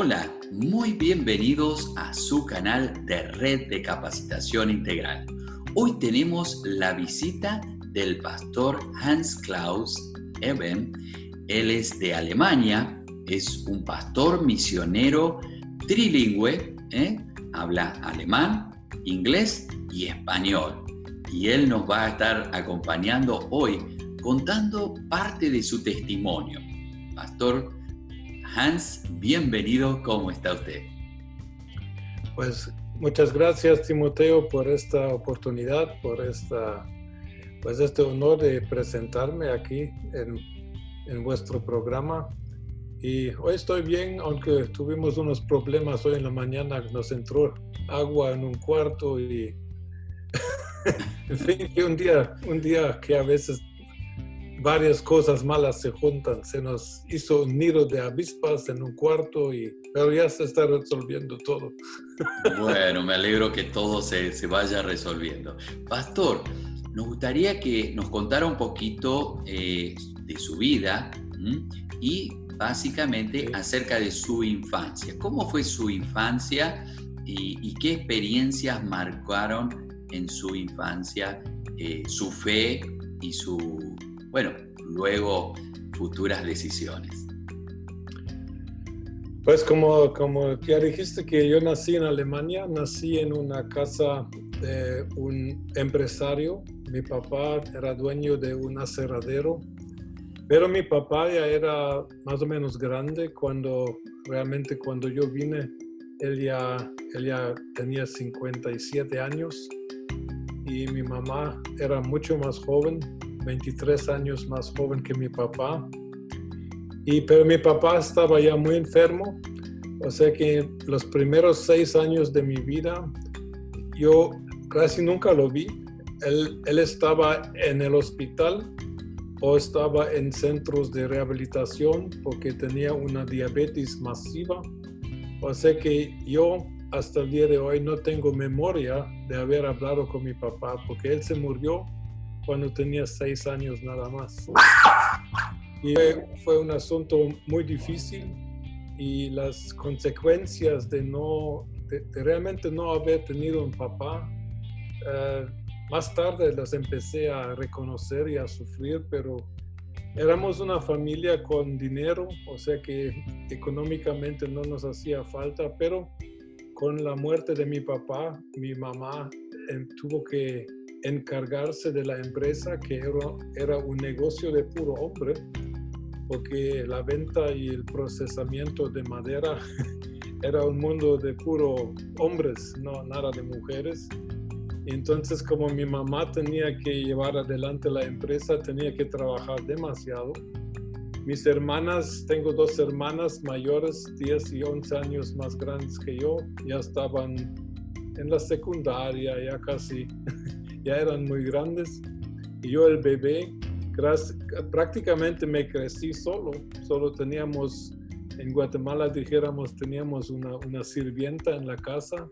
Hola, muy bienvenidos a su canal de Red de Capacitación Integral. Hoy tenemos la visita del pastor Hans Klaus Eben. Él es de Alemania, es un pastor misionero trilingüe, ¿eh? habla alemán, inglés y español. Y él nos va a estar acompañando hoy contando parte de su testimonio. Pastor Hans, bienvenido, ¿cómo está usted? Pues muchas gracias Timoteo por esta oportunidad, por esta, pues este honor de presentarme aquí en, en vuestro programa. Y hoy estoy bien, aunque tuvimos unos problemas hoy en la mañana, nos entró agua en un cuarto y en fin, un día, un día que a veces varias cosas malas se juntan. Se nos hizo un nido de avispas en un cuarto, y, pero ya se está resolviendo todo. Bueno, me alegro que todo se, se vaya resolviendo. Pastor, nos gustaría que nos contara un poquito eh, de su vida y básicamente acerca de su infancia. ¿Cómo fue su infancia y, y qué experiencias marcaron en su infancia eh, su fe y su bueno, luego futuras decisiones? Pues como, como ya dijiste que yo nací en Alemania, nací en una casa de un empresario. Mi papá era dueño de un aserradero, pero mi papá ya era más o menos grande cuando realmente cuando yo vine, él ya, él ya tenía 57 años y mi mamá era mucho más joven, 23 años más joven que mi papá. Y, pero mi papá estaba ya muy enfermo, o sea que los primeros seis años de mi vida yo casi nunca lo vi. Él, él estaba en el hospital o estaba en centros de rehabilitación porque tenía una diabetes masiva. O sea que yo hasta el día de hoy no tengo memoria de haber hablado con mi papá porque él se murió cuando tenía seis años nada más. Y fue, un asunto muy difícil y las consecuencias de no, de, realmente no haber tenido un papá, eh, más tarde las empecé a reconocer y a sufrir, pero éramos una familia con dinero, o sea que económicamente no nos hacía falta, pero con la muerte de mi papá, mi mamá eh, tuvo que encargarse de la empresa que era, era, un negocio de puro hombre, porque la venta y el procesamiento de madera era un mundo de puro hombres, no nada de mujeres. Entonces, como mi mamá tenía que llevar adelante la empresa, tenía que trabajar demasiado. Mis hermanas, tengo dos hermanas mayores, 10 y 11 años más grandes que yo, ya estaban en la secundaria, ya casi ya eran muy grandes. Y yo el bebé, prácticamente me crecí solo. Solo teníamos, en Guatemala dijéramos, teníamos una, una sirvienta en la casa,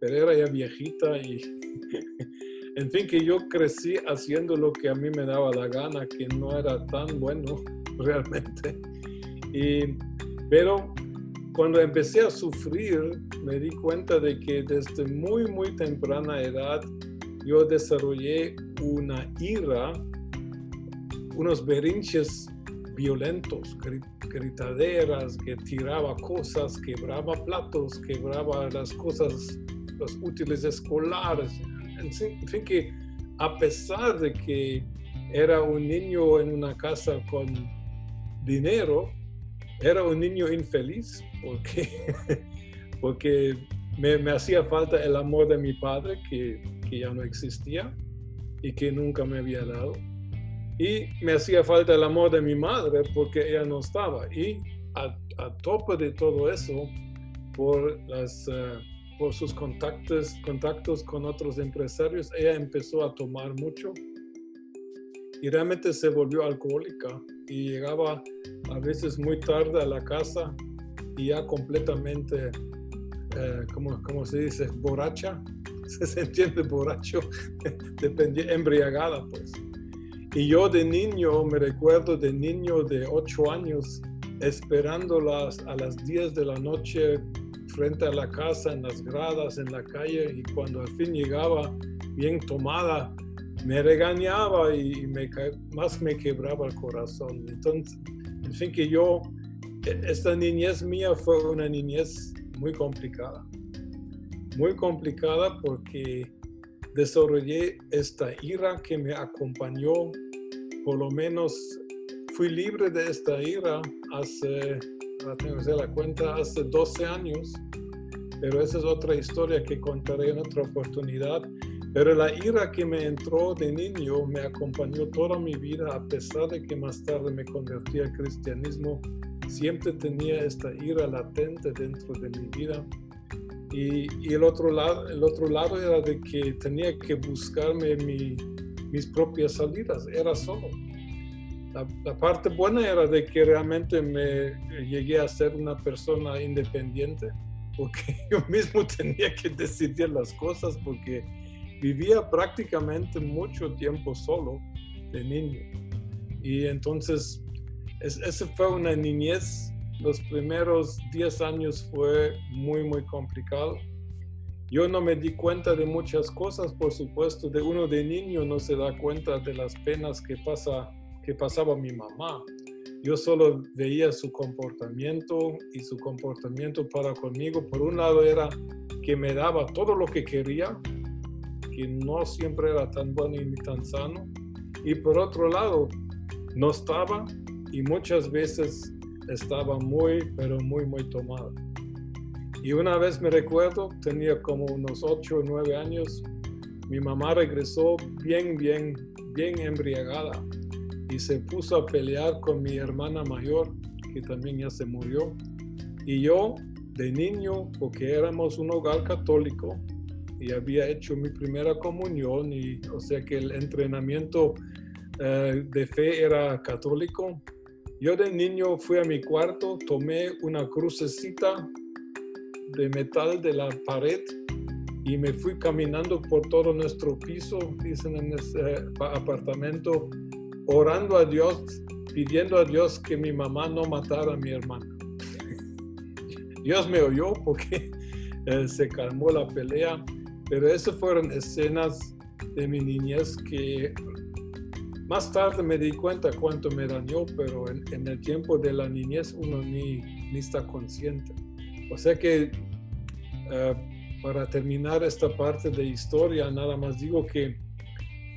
pero era ya viejita y... en fin, que yo crecí haciendo lo que a mí me daba la gana, que no era tan bueno realmente. Y, pero cuando empecé a sufrir, me di cuenta de que desde muy, muy temprana edad yo desarrollé una ira, unos berinches violentos, gritaderas, que tiraba cosas, quebraba platos, quebraba las cosas, los útiles escolares. En fin, que a pesar de que era un niño en una casa con dinero, era un niño infeliz porque, porque me, me hacía falta el amor de mi padre, que que ya no existía y que nunca me había dado. Y me hacía falta el amor de mi madre porque ella no estaba. Y a, tope de todo eso, por, las, eh, por sus contactos, contactos con otros empresarios, ella empezó a tomar mucho y realmente se volvió alcohólica y llegaba a veces muy tarde a la casa y ya completamente, eh, como, como se dice, borracha se entiende borracho, embriagada pues. Y yo de niño, me recuerdo de niño de 8 años, esperándolas a las 10 de la noche frente a la casa, en las gradas, en la calle, y cuando al fin llegaba bien tomada, me regañaba y me, más me quebraba el corazón. Entonces, en fin, que yo, e, esta niñez mía fue una niñez muy complicada. Muy complicada porque desarrollé esta ira que me acompañó, por lo menos fui libre de esta ira hace, tengo que hacer la cuenta, hace 12 años, pero esa es otra historia que contaré en otra oportunidad. Pero la ira que me entró de niño me acompañó toda mi vida, a pesar de que más tarde me convertí al cristianismo, siempre tenía esta ira latente dentro de mi vida. Y, y el, otro lado, el otro lado era de que tenía que buscarme mi, mis propias salidas, era solo. La, la, parte buena era de que realmente me llegué a ser una persona independiente, porque yo mismo tenía que decidir las cosas, porque vivía prácticamente mucho tiempo solo de niño. Y entonces, es, esa fue una niñez. Los primeros 10 años fue muy, muy complicado. Yo no me di cuenta de muchas cosas, por supuesto. De uno de niño no se da cuenta de las penas que, pasa, que pasaba mi mamá. Yo solo veía su comportamiento y su comportamiento para conmigo. Por un lado era que me daba todo lo que quería, no siempre era tan bueno ni tan sano. Y por otro lado, no estaba y muchas veces estaba muy, pero muy, muy tomado. Y una vez me recuerdo, tenía como unos 8 o 9 años, mi mamá regresó bien, bien, bien embriagada y se puso a pelear con mi hermana mayor, que también ya se murió. Y yo, de niño, porque éramos un hogar católico, y había hecho mi primera comunión y o sea que el entrenamiento eh, de fe era católico. Yo de niño fui a mi cuarto, tomé una crucecita de metal de la pared y me fui caminando por todo nuestro piso, dicen en ese apartamento, orando a Dios, pidiendo a Dios que mi mamá no matara a mi hermana. Dios me oyó porque eh, se calmó la pelea pero esas fueron escenas de mi niñez que más tarde me di cuenta cuánto me dañó, pero en, el tiempo de la niñez uno ni, ni está consciente. O sea que eh, para terminar esta parte de historia, nada más digo que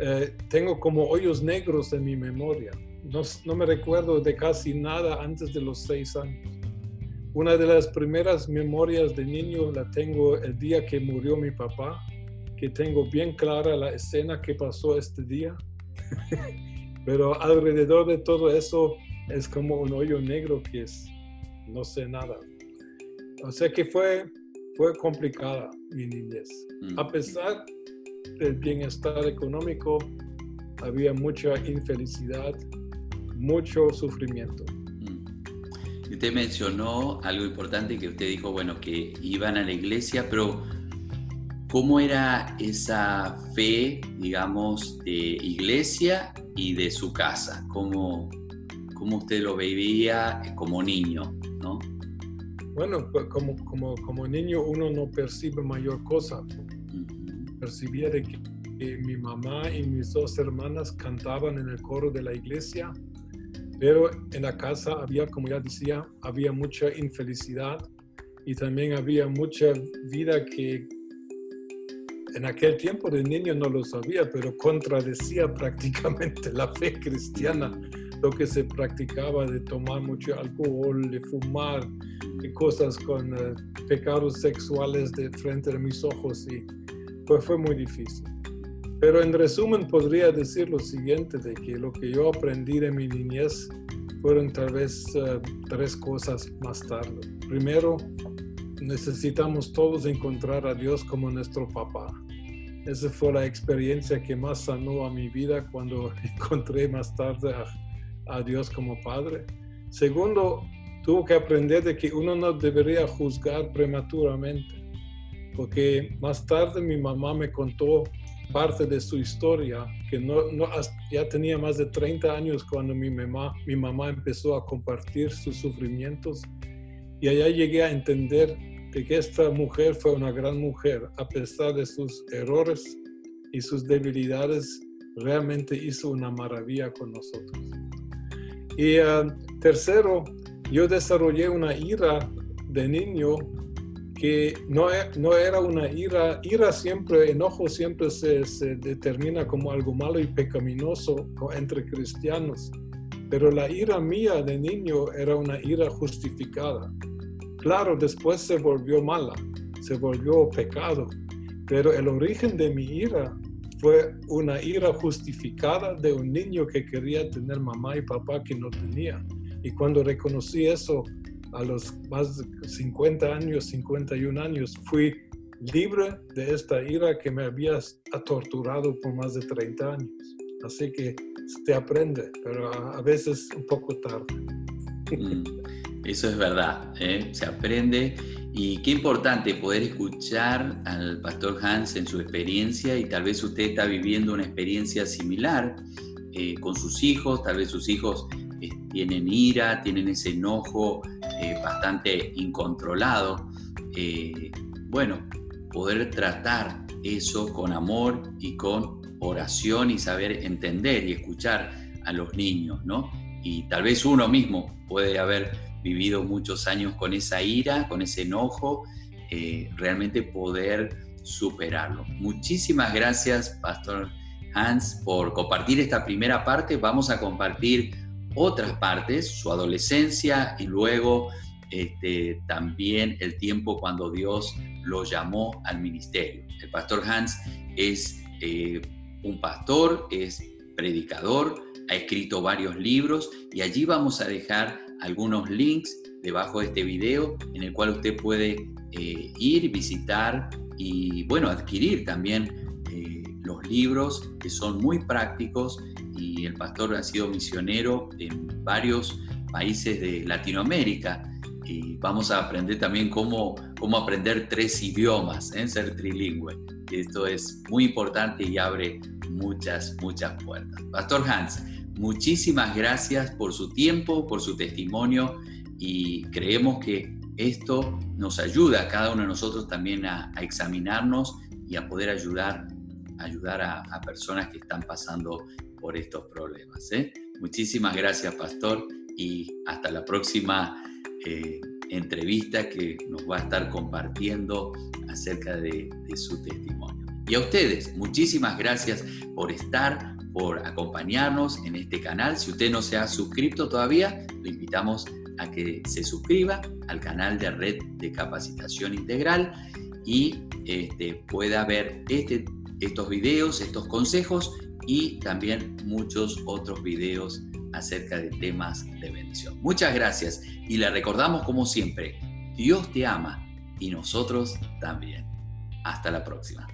eh, tengo como hoyos negros en mi memoria. No, no me recuerdo de casi nada antes de los seis años. Una de las primeras memorias de niño la tengo el día que murió mi papá, que tengo bien clara la escena que pasó este día. Pero alrededor de todo eso es como un hoyo negro que es, no sé nada. O sea que fue, fue complicada mi niñez. Mm. A pesar del bienestar económico, había mucha infelicidad, mucho sufrimiento. Usted mencionó algo importante que usted dijo, bueno, que iban a la iglesia, pero ¿cómo era esa fe, digamos, de iglesia y de su casa? ¿Cómo, cómo usted lo vivía como niño, no? Bueno, pues como, como, como niño uno no percibe mayor cosa. Percibía de que mi mamá y mis dos hermanas cantaban en el coro de la iglesia pero en la casa había, como ya decía, había mucha infelicidad y también había mucha vida que en aquel tiempo de niño no lo sabía, pero contradecía prácticamente la fe cristiana, lo que se practicaba de tomar mucho alcohol, de fumar, y cosas con eh, pecados sexuales de frente de mis ojos y pues fue muy difícil. Pero en resumen podría decir lo siguiente, de que lo que yo aprendí de mi niñez fueron tal vez eh, tres cosas más tarde. Primero, necesitamos todos encontrar a Dios como nuestro papá. Esa fue la experiencia que más sanó a mi vida cuando encontré más tarde a, Dios como Padre. Segundo, tuve que aprender de que uno no debería juzgar prematuramente, porque más tarde mi mamá me contó parte de su historia, que no, no, ya tenía más de 30 años cuando mi mamá, mi mamá empezó a compartir sus sufrimientos. Y allá llegué a entender de que esta mujer fue una gran mujer, a pesar de sus errores y sus debilidades, realmente hizo una maravilla con nosotros. Y ah, tercero, yo desarrollé una ira de niño que no, e, no, era una ira, ira siempre, enojo siempre se, se, determina como algo malo y pecaminoso entre cristianos, pero la ira mía de niño era una ira justificada. Claro, después se volvió mala, se volvió pecado, pero el origen de mi ira fue una ira justificada de un niño que quería tener mamá y papá que no tenía. Y cuando reconocí eso a los más de 50 años, 51 años, fui libre de esta ira que me había torturado por más de 30 años. Así que se aprende, pero a, veces un poco tarde. Mm, eso es verdad, ¿eh? se aprende y qué importante poder escuchar al pastor Hans en su experiencia y tal vez usted está viviendo una experiencia similar eh, con sus hijos, tal vez sus hijos eh, tienen ira, tienen ese enojo bastante incontrolado. bueno, poder tratar eso con amor y con oración y saber entender y escuchar a los niños, ¿no? Y tal vez uno mismo puede haber vivido muchos años con esa ira, con ese enojo, eh, realmente poder superarlo. Muchísimas gracias, Pastor Hans, por compartir esta primera parte. Vamos a compartir otras partes, su adolescencia y luego este, también el tiempo cuando Dios lo llamó al ministerio. El pastor Hans es eh, un pastor, es predicador, ha escrito varios libros y allí vamos a dejar algunos links debajo de este video en el cual usted puede eh, ir, visitar y bueno, adquirir también eh, los libros que son muy prácticos y el pastor ha sido misionero en varios países de Latinoamérica y vamos a aprender también cómo, cómo aprender tres idiomas, en ¿eh? ser trilingüe. Esto es muy importante y abre muchas, muchas puertas. Pastor Hans, Muchísimas gracias por su tiempo, por su testimonio y creemos que esto nos ayuda a cada uno de nosotros también a, examinarnos y a poder ayudar, ayudar a, personas que están pasando por estos problemas. ¿eh? Muchísimas gracias, Pastor, y hasta la próxima eh, entrevista que nos va a estar compartiendo acerca de su testimonio. Y a ustedes, muchísimas gracias por estar por acompañarnos en este canal. Si usted no se ha suscrito todavía, lo invitamos a que se suscriba al canal de Red de Capacitación Integral y este, pueda ver este, estos videos, estos consejos y también muchos otros videos acerca de temas de bendición. Muchas gracias y le recordamos como siempre, Dios te ama y nosotros también. Hasta la próxima.